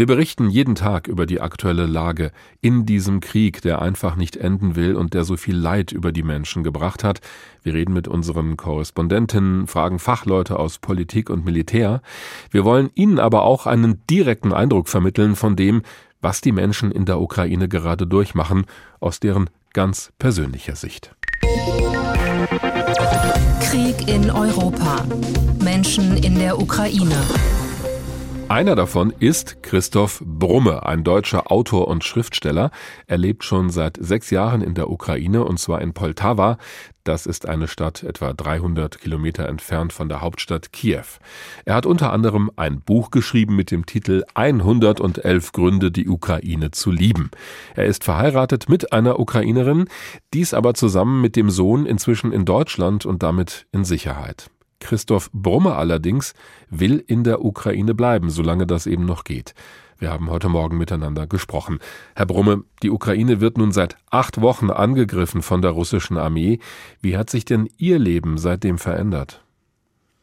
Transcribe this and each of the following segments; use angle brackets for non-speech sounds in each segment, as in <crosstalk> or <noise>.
Wir berichten jeden Tag über die aktuelle Lage in diesem Krieg, der einfach nicht enden will und der so viel Leid über die Menschen gebracht hat. Wir reden mit unseren Korrespondentinnen, fragen Fachleute aus Politik und Militär. Wir wollen Ihnen aber auch einen direkten Eindruck vermitteln von dem, was die Menschen in der Ukraine gerade durchmachen, aus deren ganz persönlicher Sicht. Krieg in Europa. Menschen in der Ukraine. Einer davon ist Christoph Brumme, ein deutscher Autor und Schriftsteller. Er lebt schon seit sechs Jahren in der Ukraine und zwar in Poltawa. Das ist eine Stadt etwa 300 Kilometer entfernt von der Hauptstadt Kiew. Er hat unter anderem ein Buch geschrieben mit dem Titel 111 Gründe, die Ukraine zu lieben. Er ist verheiratet mit einer Ukrainerin, dies aber zusammen mit dem Sohn inzwischen in Deutschland und damit in Sicherheit. Christoph Brumme allerdings will in der Ukraine bleiben, solange das eben noch geht. Wir haben heute Morgen miteinander gesprochen. Herr Brumme, die Ukraine wird nun seit acht Wochen angegriffen von der russischen Armee. Wie hat sich denn Ihr Leben seitdem verändert?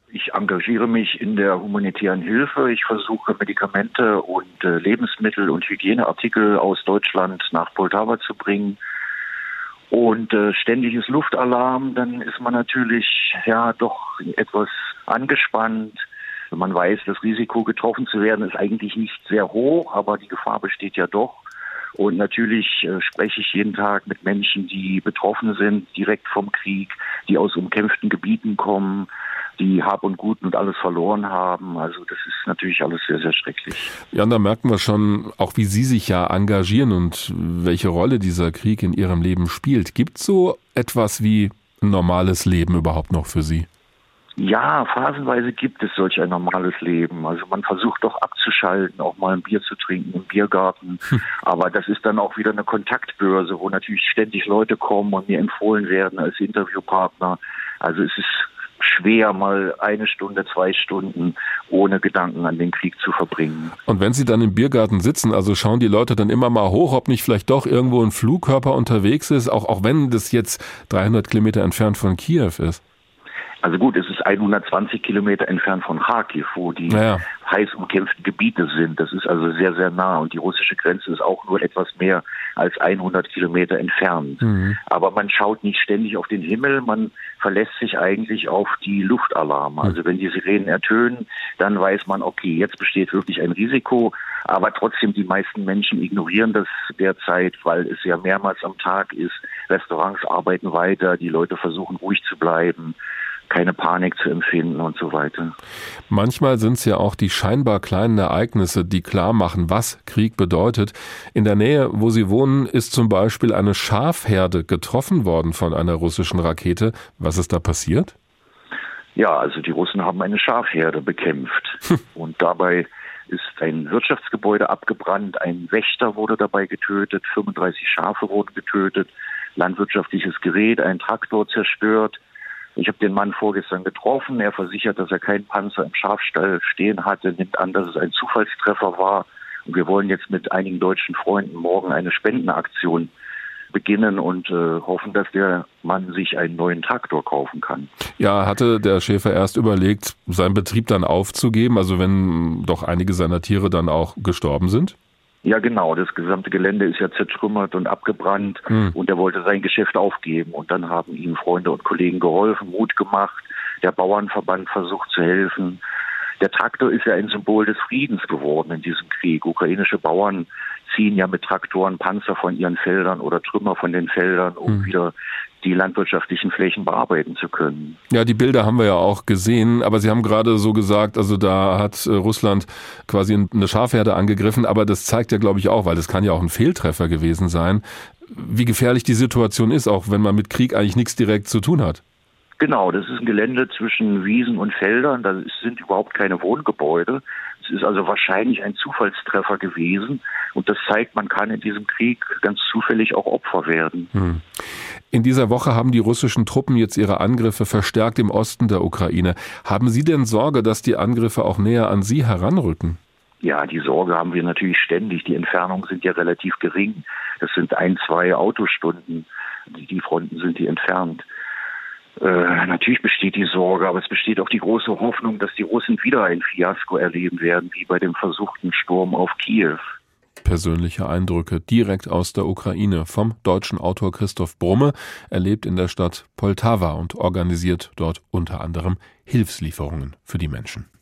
Ich engagiere mich in der humanitären Hilfe. Ich versuche Medikamente und äh, Lebensmittel und Hygieneartikel aus Deutschland nach Poltawa zu bringen und äh, ständiges Luftalarm, dann ist man natürlich ja doch etwas angespannt. Man weiß, das Risiko getroffen zu werden ist eigentlich nicht sehr hoch, aber die Gefahr besteht ja doch. Und natürlich äh, spreche ich jeden Tag mit Menschen, die betroffen sind, direkt vom Krieg, die aus umkämpften Gebieten kommen, die Hab und Gut und alles verloren haben. Also das ist natürlich alles sehr, sehr schrecklich. Ja, und da merken wir schon auch, wie Sie sich ja engagieren und welche Rolle dieser Krieg in Ihrem Leben spielt. Gibt es so etwas wie ein normales Leben überhaupt noch für Sie? Ja, phasenweise gibt es solch ein normales Leben. Also man versucht doch abzuschalten, auch mal ein Bier zu trinken im Biergarten. Hm. Aber das ist dann auch wieder eine Kontaktbörse, wo natürlich ständig Leute kommen und mir empfohlen werden als Interviewpartner. Also es ist schwer, mal eine Stunde, zwei Stunden ohne Gedanken an den Krieg zu verbringen. Und wenn Sie dann im Biergarten sitzen, also schauen die Leute dann immer mal hoch, ob nicht vielleicht doch irgendwo ein Flugkörper unterwegs ist, auch, auch wenn das jetzt 300 Kilometer entfernt von Kiew ist? Also gut, es ist 120 Kilometer entfernt von Kharkiv, wo die ja. heiß umkämpften Gebiete sind. Das ist also sehr, sehr nah. Und die russische Grenze ist auch nur etwas mehr als 100 Kilometer entfernt. Mhm. Aber man schaut nicht ständig auf den Himmel. Man verlässt sich eigentlich auf die Luftalarme. Also wenn die Sirenen ertönen, dann weiß man, okay, jetzt besteht wirklich ein Risiko. Aber trotzdem, die meisten Menschen ignorieren das derzeit, weil es ja mehrmals am Tag ist. Restaurants arbeiten weiter, die Leute versuchen ruhig zu bleiben keine Panik zu empfinden und so weiter. Manchmal sind es ja auch die scheinbar kleinen Ereignisse, die klar machen, was Krieg bedeutet. In der Nähe, wo Sie wohnen, ist zum Beispiel eine Schafherde getroffen worden von einer russischen Rakete. Was ist da passiert? Ja, also die Russen haben eine Schafherde bekämpft hm. <laughs> und dabei ist ein Wirtschaftsgebäude abgebrannt, ein Wächter wurde dabei getötet, 35 Schafe wurden getötet, landwirtschaftliches Gerät, ein Traktor zerstört, ich habe den Mann vorgestern getroffen. Er versichert, dass er keinen Panzer im Schafstall stehen hatte, nimmt an, dass es ein Zufallstreffer war. Und wir wollen jetzt mit einigen deutschen Freunden morgen eine Spendenaktion beginnen und äh, hoffen, dass der Mann sich einen neuen Traktor kaufen kann. Ja, hatte der Schäfer erst überlegt, seinen Betrieb dann aufzugeben, also wenn doch einige seiner Tiere dann auch gestorben sind? Ja, genau. Das gesamte Gelände ist ja zertrümmert und abgebrannt hm. und er wollte sein Geschäft aufgeben. Und dann haben ihm Freunde und Kollegen geholfen, Mut gemacht. Der Bauernverband versucht zu helfen. Der Traktor ist ja ein Symbol des Friedens geworden in diesem Krieg. Ukrainische Bauern ziehen ja mit Traktoren Panzer von ihren Feldern oder Trümmer von den Feldern, um hm. wieder die landwirtschaftlichen Flächen bearbeiten zu können. Ja, die Bilder haben wir ja auch gesehen, aber Sie haben gerade so gesagt, also da hat äh, Russland quasi eine Schafherde angegriffen, aber das zeigt ja, glaube ich, auch, weil das kann ja auch ein Fehltreffer gewesen sein, wie gefährlich die Situation ist, auch wenn man mit Krieg eigentlich nichts direkt zu tun hat. Genau, das ist ein Gelände zwischen Wiesen und Feldern, da sind überhaupt keine Wohngebäude. Es ist also wahrscheinlich ein Zufallstreffer gewesen und das zeigt, man kann in diesem Krieg ganz zufällig auch Opfer werden. Hm. In dieser Woche haben die russischen Truppen jetzt ihre Angriffe verstärkt im Osten der Ukraine. Haben Sie denn Sorge, dass die Angriffe auch näher an Sie heranrücken? Ja, die Sorge haben wir natürlich ständig. Die Entfernungen sind ja relativ gering. Das sind ein, zwei Autostunden. Die Fronten sind die entfernt. Äh, natürlich besteht die Sorge, aber es besteht auch die große Hoffnung, dass die Russen wieder ein Fiasko erleben werden, wie bei dem versuchten Sturm auf Kiew. Persönliche Eindrücke direkt aus der Ukraine vom deutschen Autor Christoph Brumme. Er lebt in der Stadt Poltawa und organisiert dort unter anderem Hilfslieferungen für die Menschen.